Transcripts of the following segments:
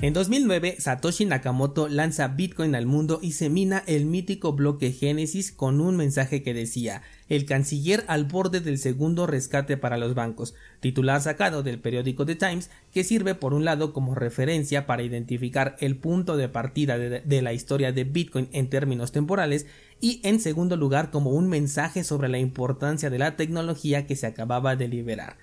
En 2009, Satoshi Nakamoto lanza Bitcoin al mundo y se mina el mítico bloque Génesis con un mensaje que decía El canciller al borde del segundo rescate para los bancos, titular sacado del periódico The Times, que sirve por un lado como referencia para identificar el punto de partida de, de la historia de Bitcoin en términos temporales y en segundo lugar como un mensaje sobre la importancia de la tecnología que se acababa de liberar.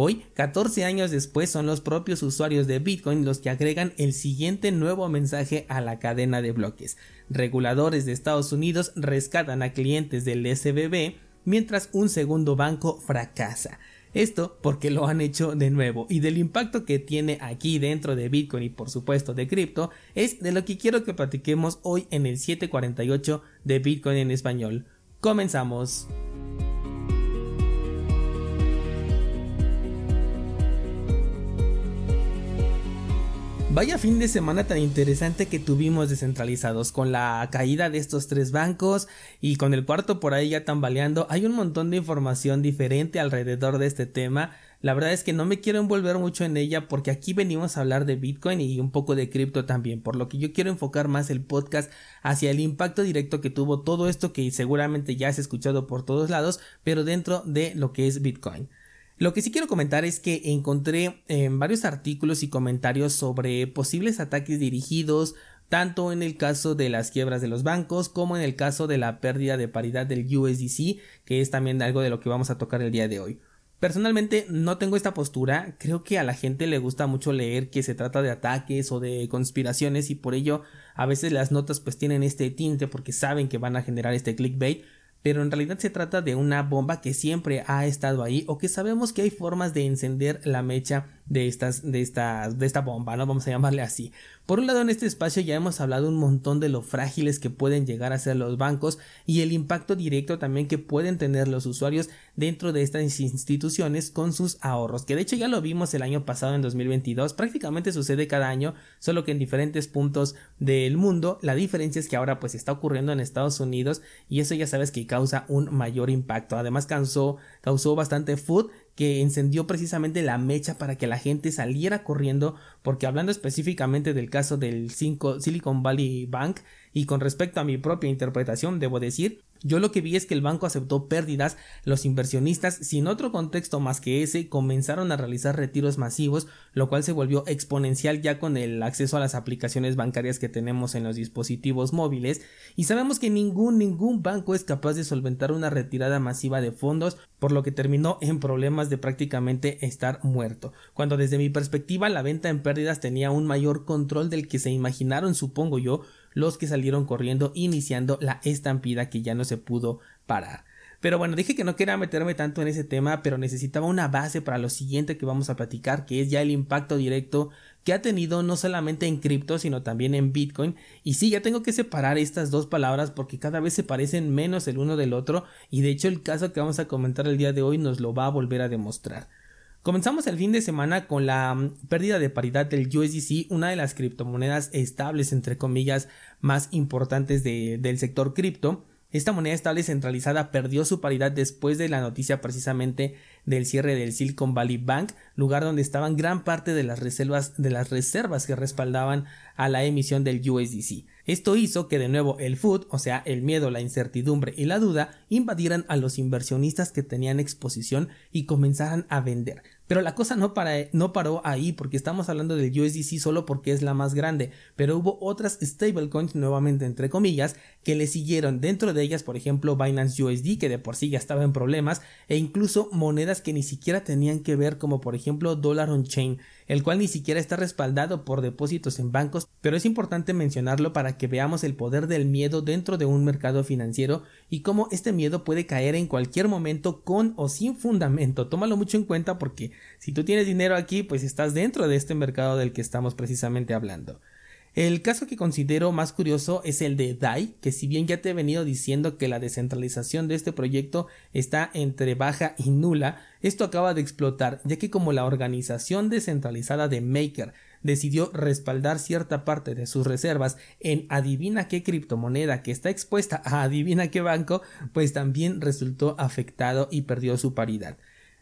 Hoy, 14 años después, son los propios usuarios de Bitcoin los que agregan el siguiente nuevo mensaje a la cadena de bloques. Reguladores de Estados Unidos rescatan a clientes del SBB mientras un segundo banco fracasa. Esto porque lo han hecho de nuevo y del impacto que tiene aquí dentro de Bitcoin y por supuesto de cripto es de lo que quiero que platiquemos hoy en el 748 de Bitcoin en español. Comenzamos. Vaya fin de semana tan interesante que tuvimos descentralizados con la caída de estos tres bancos y con el cuarto por ahí ya tambaleando. Hay un montón de información diferente alrededor de este tema. La verdad es que no me quiero envolver mucho en ella porque aquí venimos a hablar de Bitcoin y un poco de cripto también, por lo que yo quiero enfocar más el podcast hacia el impacto directo que tuvo todo esto que seguramente ya has escuchado por todos lados, pero dentro de lo que es Bitcoin. Lo que sí quiero comentar es que encontré en varios artículos y comentarios sobre posibles ataques dirigidos tanto en el caso de las quiebras de los bancos como en el caso de la pérdida de paridad del USDC, que es también algo de lo que vamos a tocar el día de hoy. Personalmente no tengo esta postura, creo que a la gente le gusta mucho leer que se trata de ataques o de conspiraciones y por ello a veces las notas pues tienen este tinte porque saben que van a generar este clickbait, pero en realidad se trata de una bomba que siempre ha estado ahí o que sabemos que hay formas de encender la mecha de estas de esta de esta bomba, ¿no? Vamos a llamarle así. Por un lado, en este espacio ya hemos hablado un montón de lo frágiles que pueden llegar a ser los bancos y el impacto directo también que pueden tener los usuarios dentro de estas instituciones con sus ahorros, que de hecho ya lo vimos el año pasado en 2022, prácticamente sucede cada año, solo que en diferentes puntos del mundo. La diferencia es que ahora pues está ocurriendo en Estados Unidos y eso ya sabes que causa un mayor impacto. Además causó, causó bastante food que encendió precisamente la mecha para que la gente saliera corriendo, porque hablando específicamente del caso del Silicon Valley Bank y con respecto a mi propia interpretación, debo decir, yo lo que vi es que el banco aceptó pérdidas, los inversionistas, sin otro contexto más que ese, comenzaron a realizar retiros masivos, lo cual se volvió exponencial ya con el acceso a las aplicaciones bancarias que tenemos en los dispositivos móviles, y sabemos que ningún, ningún banco es capaz de solventar una retirada masiva de fondos, por lo que terminó en problemas de prácticamente estar muerto, cuando desde mi perspectiva la venta en pérdidas tenía un mayor control del que se imaginaron, supongo yo, los que salieron corriendo iniciando la estampida que ya no se pudo parar. Pero bueno, dije que no quería meterme tanto en ese tema, pero necesitaba una base para lo siguiente que vamos a platicar, que es ya el impacto directo que ha tenido no solamente en cripto, sino también en Bitcoin. Y sí, ya tengo que separar estas dos palabras porque cada vez se parecen menos el uno del otro, y de hecho el caso que vamos a comentar el día de hoy nos lo va a volver a demostrar. Comenzamos el fin de semana con la mm, pérdida de paridad del USDC, una de las criptomonedas estables, entre comillas, más importantes del sector cripto. Esta moneda estable centralizada perdió su paridad después de la noticia precisamente del cierre del Silicon Valley Bank, lugar donde estaban gran parte de las reservas, de las reservas que respaldaban a la emisión del USDC. Esto hizo que de nuevo el food, o sea, el miedo, la incertidumbre y la duda, invadieran a los inversionistas que tenían exposición y comenzaran a vender. Pero la cosa no, no paró ahí porque estamos hablando del USDC solo porque es la más grande, pero hubo otras stablecoins nuevamente entre comillas que le siguieron dentro de ellas por ejemplo Binance USD que de por sí ya estaba en problemas e incluso monedas que ni siquiera tenían que ver como por ejemplo Dollar on Chain el cual ni siquiera está respaldado por depósitos en bancos, pero es importante mencionarlo para que veamos el poder del miedo dentro de un mercado financiero y cómo este miedo puede caer en cualquier momento con o sin fundamento. Tómalo mucho en cuenta porque si tú tienes dinero aquí, pues estás dentro de este mercado del que estamos precisamente hablando. El caso que considero más curioso es el de DAI, que si bien ya te he venido diciendo que la descentralización de este proyecto está entre baja y nula, esto acaba de explotar, ya que como la organización descentralizada de Maker decidió respaldar cierta parte de sus reservas en adivina qué criptomoneda que está expuesta a adivina qué banco, pues también resultó afectado y perdió su paridad.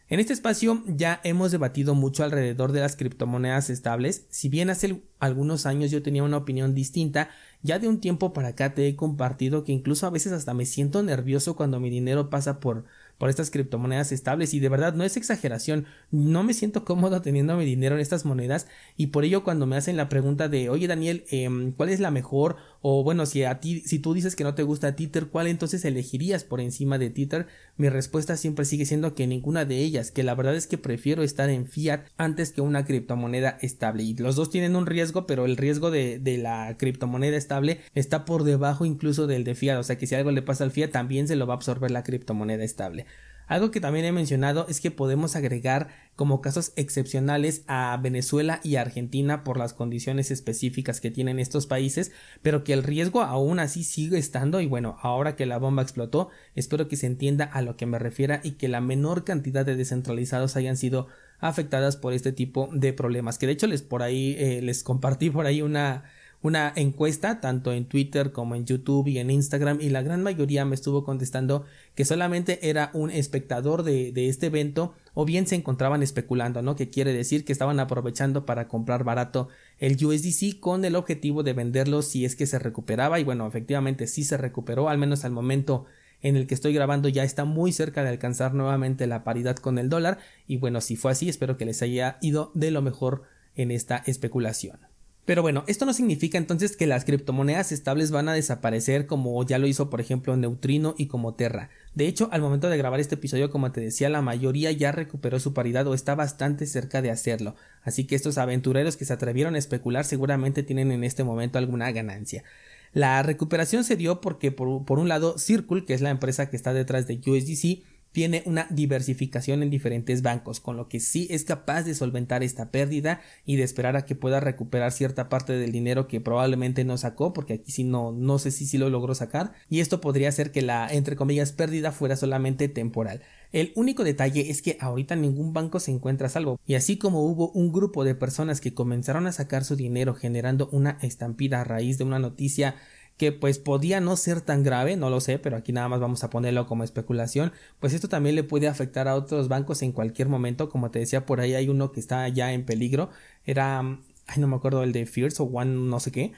En este espacio ya hemos debatido mucho alrededor de las criptomonedas estables. Si bien hace algunos años yo tenía una opinión distinta, ya de un tiempo para acá te he compartido que incluso a veces hasta me siento nervioso cuando mi dinero pasa por por estas criptomonedas estables y de verdad no es exageración, no me siento cómodo teniendo mi dinero en estas monedas y por ello cuando me hacen la pregunta de oye Daniel, em, ¿cuál es la mejor? O bueno, si a ti, si tú dices que no te gusta Tether, ¿cuál entonces elegirías por encima de Tether? Mi respuesta siempre sigue siendo que ninguna de ellas, que la verdad es que prefiero estar en fiat antes que una criptomoneda estable y los dos tienen un riesgo, pero el riesgo de, de la criptomoneda estable está por debajo incluso del de fiat, o sea que si algo le pasa al fiat también se lo va a absorber la criptomoneda estable. Algo que también he mencionado es que podemos agregar como casos excepcionales a Venezuela y Argentina por las condiciones específicas que tienen estos países, pero que el riesgo aún así sigue estando y bueno, ahora que la bomba explotó, espero que se entienda a lo que me refiera y que la menor cantidad de descentralizados hayan sido afectadas por este tipo de problemas, que de hecho les por ahí eh, les compartí por ahí una una encuesta tanto en Twitter como en YouTube y en Instagram y la gran mayoría me estuvo contestando que solamente era un espectador de, este evento o bien se encontraban especulando, ¿no? Que quiere decir que estaban aprovechando para comprar barato el USDC con el objetivo de venderlo si es que se recuperaba y bueno, efectivamente sí se recuperó, al menos al momento en el que estoy grabando ya está muy cerca de alcanzar nuevamente la paridad con el dólar y bueno, si fue así, espero que les haya ido de lo mejor en esta especulación. Pero bueno, esto no significa entonces que las criptomonedas estables van a desaparecer como ya lo hizo por ejemplo Neutrino y como Terra. De hecho, al momento de grabar este episodio, como te decía, la mayoría ya recuperó su paridad o está bastante cerca de hacerlo. Así que estos aventureros que se atrevieron a especular seguramente tienen en este momento alguna ganancia. La recuperación se dio porque por, por un lado Circle, que es la empresa que está detrás de USDC, tiene una diversificación en diferentes bancos, con lo que sí es capaz de solventar esta pérdida y de esperar a que pueda recuperar cierta parte del dinero que probablemente no sacó, porque aquí sí no, no sé si sí lo logró sacar, y esto podría hacer que la, entre comillas, pérdida fuera solamente temporal. El único detalle es que ahorita ningún banco se encuentra a salvo, y así como hubo un grupo de personas que comenzaron a sacar su dinero generando una estampida a raíz de una noticia que pues podía no ser tan grave, no lo sé, pero aquí nada más vamos a ponerlo como especulación, pues esto también le puede afectar a otros bancos en cualquier momento, como te decía, por ahí hay uno que está ya en peligro, era, ay no me acuerdo el de Fierce o One no sé qué,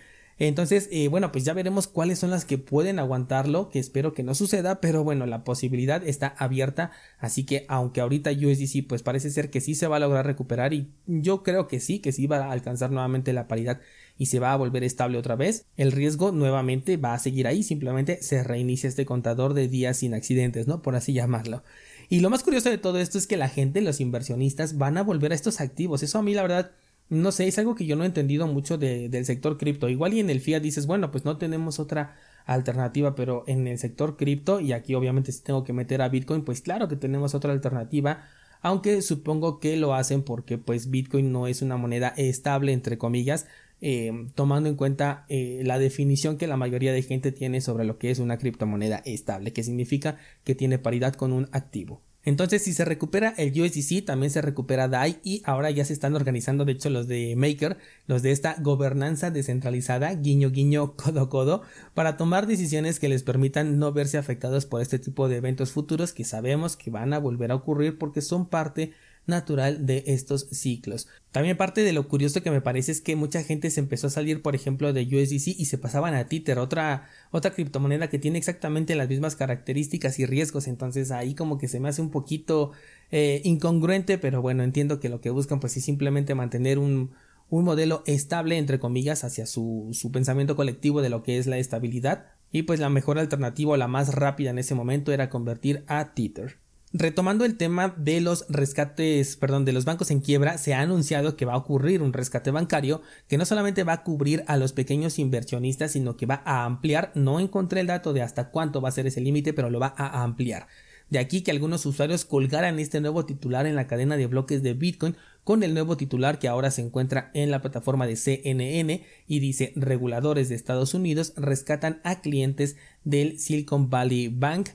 entonces, eh, bueno, pues ya veremos cuáles son las que pueden aguantarlo, que espero que no suceda, pero bueno, la posibilidad está abierta, así que aunque ahorita USDC pues parece ser que sí se va a lograr recuperar y yo creo que sí, que sí va a alcanzar nuevamente la paridad y se va a volver estable otra vez, el riesgo nuevamente va a seguir ahí, simplemente se reinicia este contador de días sin accidentes, ¿no? Por así llamarlo. Y lo más curioso de todo esto es que la gente, los inversionistas, van a volver a estos activos. Eso a mí la verdad no sé, es algo que yo no he entendido mucho del sector cripto. Igual y en el fiat dices, bueno, pues no tenemos otra alternativa, pero en el sector cripto, y aquí obviamente si tengo que meter a Bitcoin, pues claro que tenemos otra alternativa, aunque supongo que lo hacen porque pues Bitcoin no es una moneda estable, entre comillas, eh, tomando en cuenta eh, la definición que la mayoría de gente tiene sobre lo que es una criptomoneda estable, que significa que tiene paridad con un activo. Entonces, si se recupera el USDC, también se recupera DAI y ahora ya se están organizando, de hecho, los de Maker, los de esta gobernanza descentralizada, guiño guiño, codo codo, para tomar decisiones que les permitan no verse afectados por este tipo de eventos futuros que sabemos que van a volver a ocurrir porque son parte natural de estos ciclos. También parte de lo curioso que me parece es que mucha gente se empezó a salir, por ejemplo, de USDC y se pasaban a Tether, otra, otra criptomoneda que tiene exactamente las mismas características y riesgos. Entonces ahí como que se me hace un poquito eh, incongruente, pero bueno, entiendo que lo que buscan pues es simplemente mantener un, un modelo estable, entre comillas, hacia su, su pensamiento colectivo de lo que es la estabilidad. Y pues la mejor alternativa la más rápida en ese momento era convertir a Tether. Retomando el tema de los rescates, perdón, de los bancos en quiebra, se ha anunciado que va a ocurrir un rescate bancario que no solamente va a cubrir a los pequeños inversionistas, sino que va a ampliar, no encontré el dato de hasta cuánto va a ser ese límite, pero lo va a ampliar. De aquí que algunos usuarios colgaran este nuevo titular en la cadena de bloques de Bitcoin con el nuevo titular que ahora se encuentra en la plataforma de CNN y dice reguladores de Estados Unidos rescatan a clientes del Silicon Valley Bank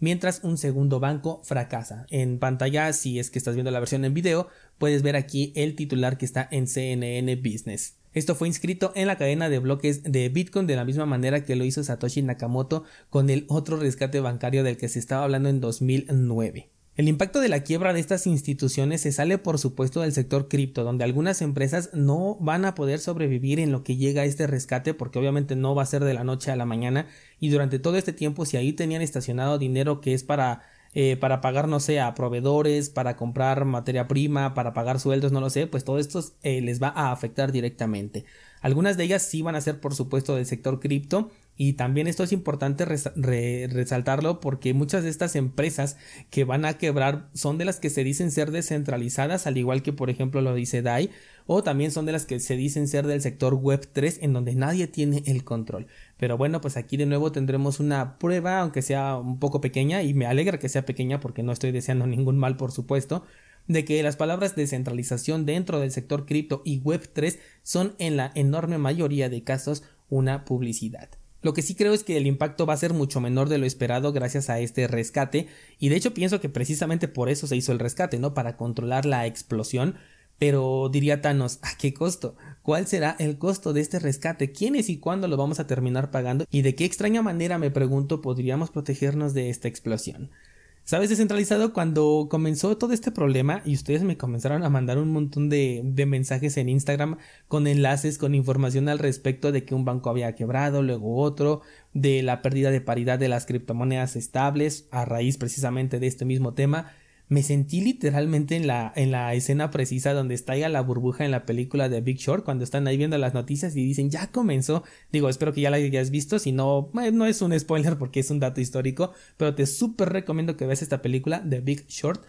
mientras un segundo banco fracasa. En pantalla, si es que estás viendo la versión en video, puedes ver aquí el titular que está en CNN Business. Esto fue inscrito en la cadena de bloques de Bitcoin de la misma manera que lo hizo Satoshi Nakamoto con el otro rescate bancario del que se estaba hablando en 2009. El impacto de la quiebra de estas instituciones se sale por supuesto del sector cripto, donde algunas empresas no van a poder sobrevivir en lo que llega a este rescate, porque obviamente no va a ser de la noche a la mañana, y durante todo este tiempo si ahí tenían estacionado dinero que es para eh, para pagar, no sé, a proveedores, para comprar materia prima, para pagar sueldos, no lo sé, pues todo esto eh, les va a afectar directamente. Algunas de ellas sí van a ser, por supuesto, del sector cripto, y también esto es importante resaltarlo porque muchas de estas empresas que van a quebrar son de las que se dicen ser descentralizadas, al igual que por ejemplo lo dice DAI, o también son de las que se dicen ser del sector web 3 en donde nadie tiene el control. Pero bueno, pues aquí de nuevo tendremos una prueba, aunque sea un poco pequeña, y me alegra que sea pequeña porque no estoy deseando ningún mal, por supuesto, de que las palabras descentralización dentro del sector cripto y web 3 son en la enorme mayoría de casos una publicidad. Lo que sí creo es que el impacto va a ser mucho menor de lo esperado gracias a este rescate y de hecho pienso que precisamente por eso se hizo el rescate, ¿no? Para controlar la explosión. Pero diría Thanos, ¿a qué costo? ¿Cuál será el costo de este rescate? ¿Quiénes y cuándo lo vamos a terminar pagando? ¿Y de qué extraña manera, me pregunto, podríamos protegernos de esta explosión? ¿Sabes? Descentralizado, cuando comenzó todo este problema y ustedes me comenzaron a mandar un montón de, de, mensajes en Instagram con enlaces, con información al respecto de que un banco había quebrado, luego otro, de la pérdida de paridad de las criptomonedas estables a raíz precisamente de este mismo tema, me sentí literalmente en la, en la escena precisa donde está ya la burbuja en la película de Big Short, cuando están ahí viendo las noticias y dicen ya comenzó. Digo, espero que ya la hayas visto, si no, eh, no es un spoiler porque es un dato histórico, pero te súper recomiendo que veas esta película de Big Short.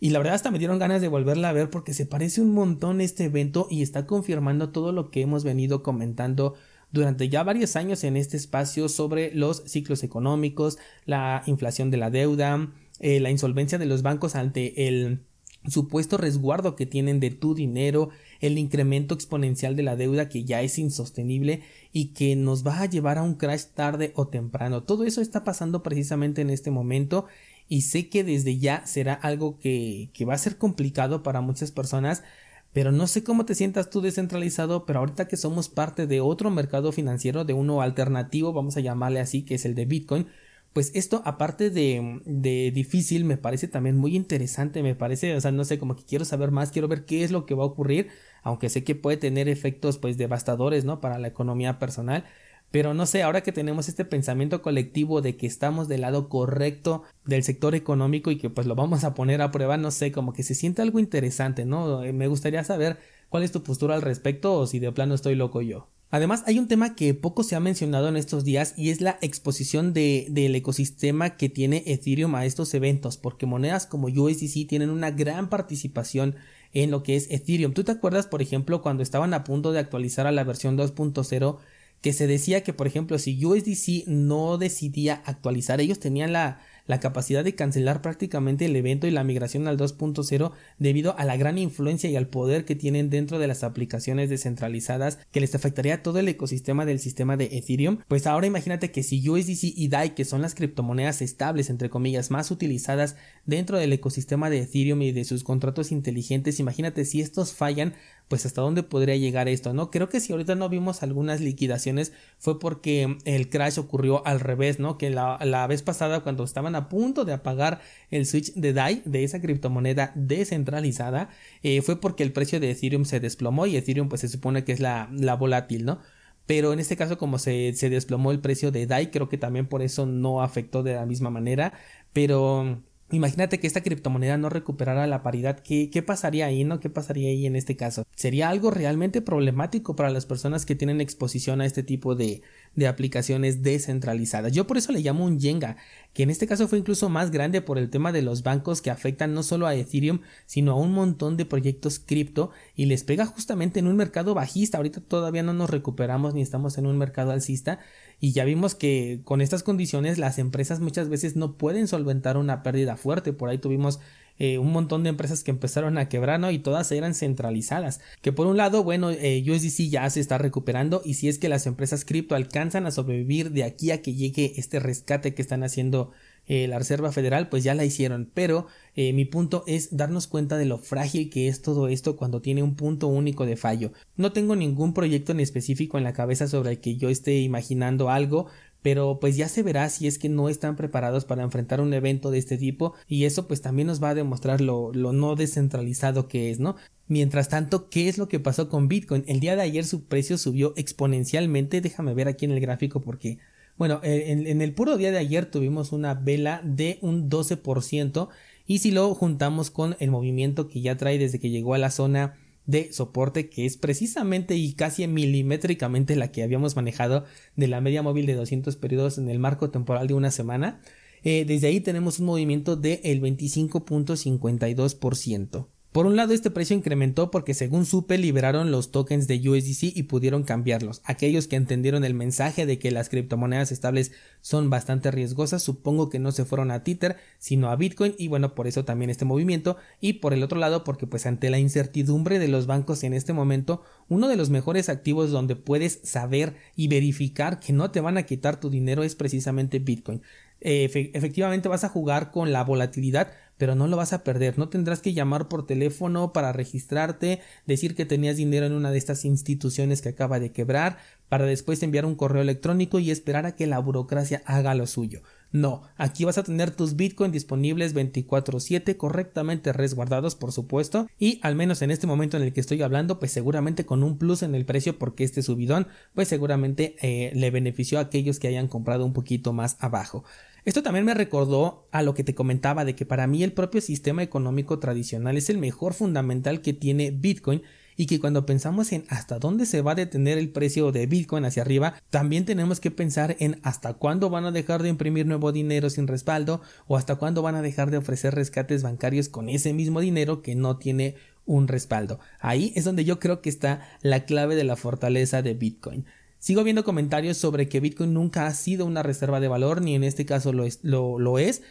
Y la verdad hasta me dieron ganas de volverla a ver porque se parece un montón este evento y está confirmando todo lo que hemos venido comentando durante ya varios años en este espacio sobre los ciclos económicos, la inflación de la deuda, eh, la insolvencia de los bancos ante el supuesto resguardo que tienen de tu dinero, el incremento exponencial de la deuda que ya es insostenible y que nos va a llevar a un crash tarde o temprano. Todo eso está pasando precisamente en este momento y sé que desde ya será algo que, que va a ser complicado para muchas personas, pero no sé cómo te sientas tú descentralizado, pero ahorita que somos parte de otro mercado financiero, de uno alternativo, vamos a llamarle así, que es el de Bitcoin, pues esto aparte de, de, difícil me parece también muy interesante, me parece, o sea, no sé, como que quiero saber más, quiero ver qué es lo que va a ocurrir, aunque sé que puede tener efectos pues devastadores, ¿no? Para la economía personal, pero no sé, ahora que tenemos este pensamiento colectivo de que estamos del lado correcto del sector económico y que pues lo vamos a poner a prueba, no sé, como que se siente algo interesante, ¿no? Me gustaría saber cuál es tu postura al respecto o si de plano estoy loco yo. Además, hay un tema que poco se ha mencionado en estos días y es la exposición de, del ecosistema que tiene Ethereum a estos eventos, porque monedas como USDC tienen una gran participación en lo que es Ethereum. ¿Tú te acuerdas, por ejemplo, cuando estaban a punto de actualizar a la versión 2.0? que se decía que, por ejemplo, si USDC no decidía actualizar, ellos tenían la, la capacidad de cancelar prácticamente el evento y la migración al 2.0 debido a la gran influencia y al poder que tienen dentro de las aplicaciones descentralizadas que les afectaría todo el ecosistema del sistema de Ethereum. Pues ahora imagínate que si USDC y DAI, que son las criptomonedas estables, entre comillas, más utilizadas dentro del ecosistema de Ethereum y de sus contratos inteligentes, imagínate si estos fallan, pues hasta dónde podría llegar esto, ¿no? Creo que si ahorita no vimos algunas liquidaciones fue porque el crash ocurrió al revés, ¿no? Que la, la vez pasada cuando estaban a punto de apagar el switch de DAI, de esa criptomoneda descentralizada, eh, fue porque el precio de Ethereum se desplomó y Ethereum pues se supone que es la, la volátil, ¿no? Pero en este caso como se, se desplomó el precio de DAI, creo que también por eso no afectó de la misma manera, pero Imagínate que esta criptomoneda no recuperara la paridad. ¿Qué, ¿Qué, pasaría ahí, no? ¿Qué pasaría ahí en este caso? Sería algo realmente problemático para las personas que tienen exposición a este tipo de, de aplicaciones descentralizadas. Yo por eso le llamo un Jenga, que en este caso fue incluso más grande por el tema de los bancos que afectan no solo a Ethereum, sino a un montón de proyectos cripto y les pega justamente en un mercado bajista. Ahorita todavía no nos recuperamos ni estamos en un mercado alcista y ya vimos que con estas condiciones las empresas muchas veces no pueden solventar una pérdida fuerte. Por ahí tuvimos eh, un montón de empresas que empezaron a quebrar, ¿no? Y todas eran centralizadas. Que por un lado, bueno, eh, USDC ya se está recuperando y si es que las empresas cripto alcanzan a sobrevivir de aquí a que llegue este rescate que están haciendo eh, la Reserva Federal, pues ya la hicieron. Pero eh, mi punto es darnos cuenta de lo frágil que es todo esto cuando tiene un punto único de fallo. No tengo ningún proyecto en específico en la cabeza sobre el que yo esté imaginando algo, pero pues ya se verá si es que no están preparados para enfrentar un evento de este tipo y eso pues también nos va a demostrar lo, lo no descentralizado que es, ¿no? Mientras tanto, ¿qué es lo que pasó con Bitcoin? El día de ayer su precio subió exponencialmente, déjame ver aquí en el gráfico porque bueno, eh, en, el puro día de ayer tuvimos una vela de un 12% y si lo juntamos con el movimiento que ya trae desde que llegó a la zona de soporte que es precisamente y casi milimétricamente la que habíamos manejado de la media móvil de 200 periodos en el marco temporal de una semana. Eh, desde ahí tenemos un movimiento del de 25.52%. Por un lado, este precio incrementó porque según supe liberaron los tokens de USDC y pudieron cambiarlos. Aquellos que entendieron el mensaje de que las criptomonedas estables son bastante riesgosas, supongo que no se fueron a Tether, sino a Bitcoin y bueno, por eso también este movimiento. Y por el otro lado, porque pues ante la incertidumbre de los bancos en este momento, uno de los mejores activos donde puedes saber y verificar que no te van a quitar tu dinero es precisamente Bitcoin. efectivamente vas a jugar con la volatilidad, pero no lo vas a perder. No tendrás que llamar por teléfono para registrarte, decir que tenías dinero en una de estas instituciones que acaba de quebrar, para después enviar un correo electrónico y esperar a que la burocracia haga lo suyo. No, aquí vas a tener tus Bitcoin disponibles 24/7 correctamente resguardados por supuesto y al menos en este momento en el que estoy hablando pues seguramente con un plus en el precio porque este subidón pues seguramente eh, le benefició a aquellos que hayan comprado un poquito más abajo. Esto también me recordó a lo que te comentaba de que para mí el propio sistema económico tradicional es el mejor fundamental que tiene Bitcoin y que cuando pensamos en hasta dónde se va a detener el precio de Bitcoin hacia arriba, también tenemos que pensar en hasta cuándo van a dejar de imprimir nuevo dinero sin respaldo o hasta cuándo van a dejar de ofrecer rescates bancarios con ese mismo dinero que no tiene un respaldo. Ahí es donde yo creo que está la clave de la fortaleza de Bitcoin. Sigo viendo comentarios sobre que Bitcoin nunca ha sido una reserva de valor, ni en este caso lo es.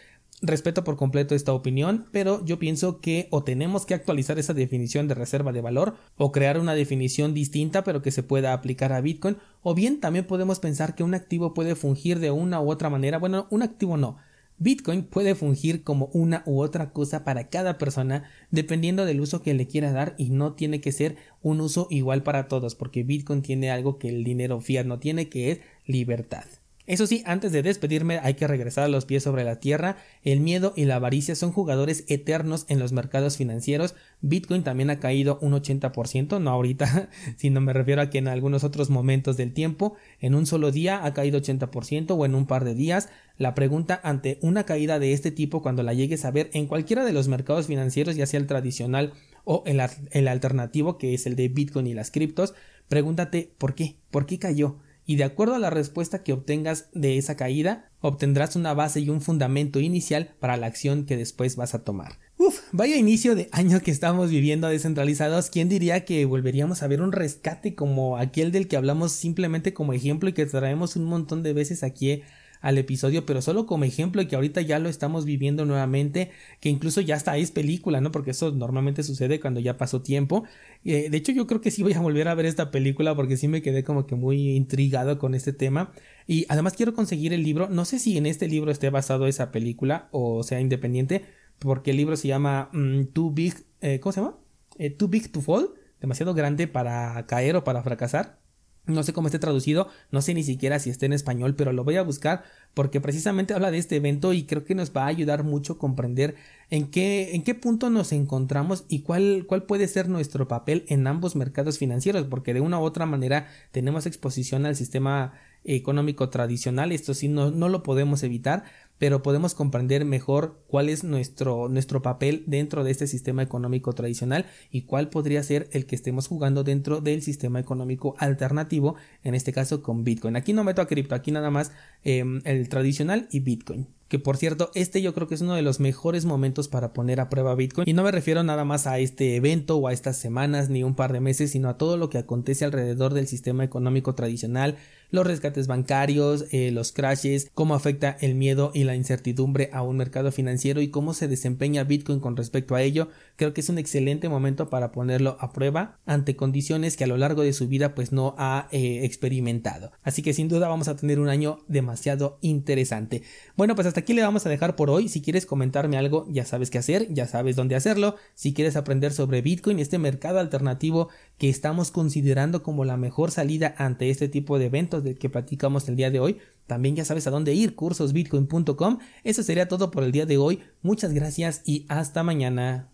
Respeto por completo esta opinión, pero yo pienso que o tenemos que actualizar esa definición de reserva de valor o crear una definición distinta pero que se pueda aplicar a Bitcoin, o bien también podemos pensar que un activo puede fungir de una u otra manera, bueno, un activo no, Bitcoin puede fungir como una u otra cosa para cada persona dependiendo del uso que le quiera dar y no tiene que ser un uso igual para todos porque Bitcoin tiene algo que el dinero fiat no tiene que es libertad. Eso sí, antes de despedirme hay que regresar a los pies sobre la tierra. El miedo y la avaricia son jugadores eternos en los mercados financieros. Bitcoin también ha caído un 80%, no ahorita, sino me refiero a que en algunos otros momentos del tiempo, en un solo día ha caído 80% o en un par de días. La pregunta ante una caída de este tipo cuando la llegues a ver en cualquiera de los mercados financieros, ya sea el tradicional o el, el alternativo que es el de Bitcoin y las criptos, pregúntate por qué, por qué cayó y de acuerdo a la respuesta que obtengas de esa caída, obtendrás una base y un fundamento inicial para la acción que después vas a tomar. Uf, vaya inicio de año que estamos viviendo descentralizados. ¿Quién diría que volveríamos a ver un rescate como aquel del que hablamos simplemente como ejemplo y que traemos un montón de veces aquí al episodio, pero solo como ejemplo que ahorita ya lo estamos viviendo nuevamente, que incluso ya hasta es película, ¿no? Porque eso normalmente sucede cuando ya pasó tiempo. Eh, de hecho, yo creo que sí voy a volver a ver esta película porque sí me quedé como que muy intrigado con este tema. Y además quiero conseguir el libro, no sé si en este libro esté basado esa película o sea independiente, porque el libro se llama mm, Too Big, eh, ¿cómo se llama? Eh, Too Big to Fall, demasiado grande para caer o para fracasar. No sé cómo esté traducido, no sé ni siquiera si esté en español, pero lo voy a buscar porque precisamente habla de este evento y creo que nos va a ayudar mucho a comprender en qué, en qué punto nos encontramos y cuál, cuál puede ser nuestro papel en ambos mercados financieros, porque de una u otra manera tenemos exposición al sistema económico tradicional, esto sí no, no lo podemos evitar, pero podemos comprender mejor cuál es nuestro, nuestro papel dentro de este sistema económico tradicional y cuál podría ser el que estemos jugando dentro del sistema económico alternativo, en este caso con Bitcoin. Aquí no meto a cripto, aquí nada más em, el tradicional y Bitcoin que por cierto, este yo creo que es uno de los mejores momentos para poner a prueba Bitcoin. Y no me refiero nada más a este evento o a estas semanas ni un par de meses, sino a todo lo que acontece alrededor del sistema económico tradicional, los rescates bancarios, eh, los crashes, cómo afecta el miedo y la incertidumbre a un mercado financiero y cómo se desempeña Bitcoin con respecto a ello, creo que es un excelente momento para ponerlo a prueba ante condiciones que a lo largo de su vida pues no ha eh, experimentado. Así que sin duda vamos a tener un año demasiado interesante. Bueno, pues hasta aquí le vamos a dejar por hoy. Si quieres comentarme algo, ya sabes qué hacer, ya sabes dónde hacerlo. Si quieres aprender sobre Bitcoin, este mercado alternativo que estamos considerando como la mejor salida ante este tipo de eventos del que platicamos el día de hoy, También ya sabes a dónde ir, cursosbitcoin.com. Eso sería todo por el día de hoy. Muchas gracias y hasta mañana.